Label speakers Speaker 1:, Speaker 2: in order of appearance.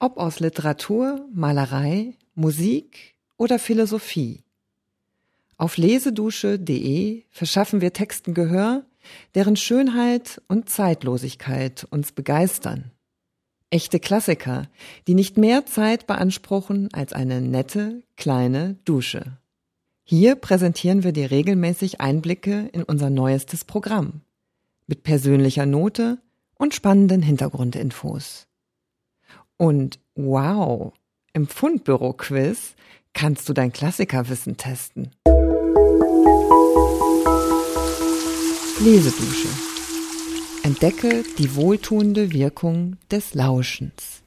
Speaker 1: ob aus Literatur, Malerei, Musik oder Philosophie. Auf lesedusche.de verschaffen wir Texten Gehör, deren Schönheit und Zeitlosigkeit uns begeistern. Echte Klassiker, die nicht mehr Zeit beanspruchen als eine nette, kleine Dusche. Hier präsentieren wir dir regelmäßig Einblicke in unser neuestes Programm. Mit persönlicher Note und spannenden Hintergrundinfos. Und wow, im Fundbüro-Quiz kannst du dein Klassikerwissen testen. Lesedusche. Entdecke die wohltuende Wirkung des Lauschens.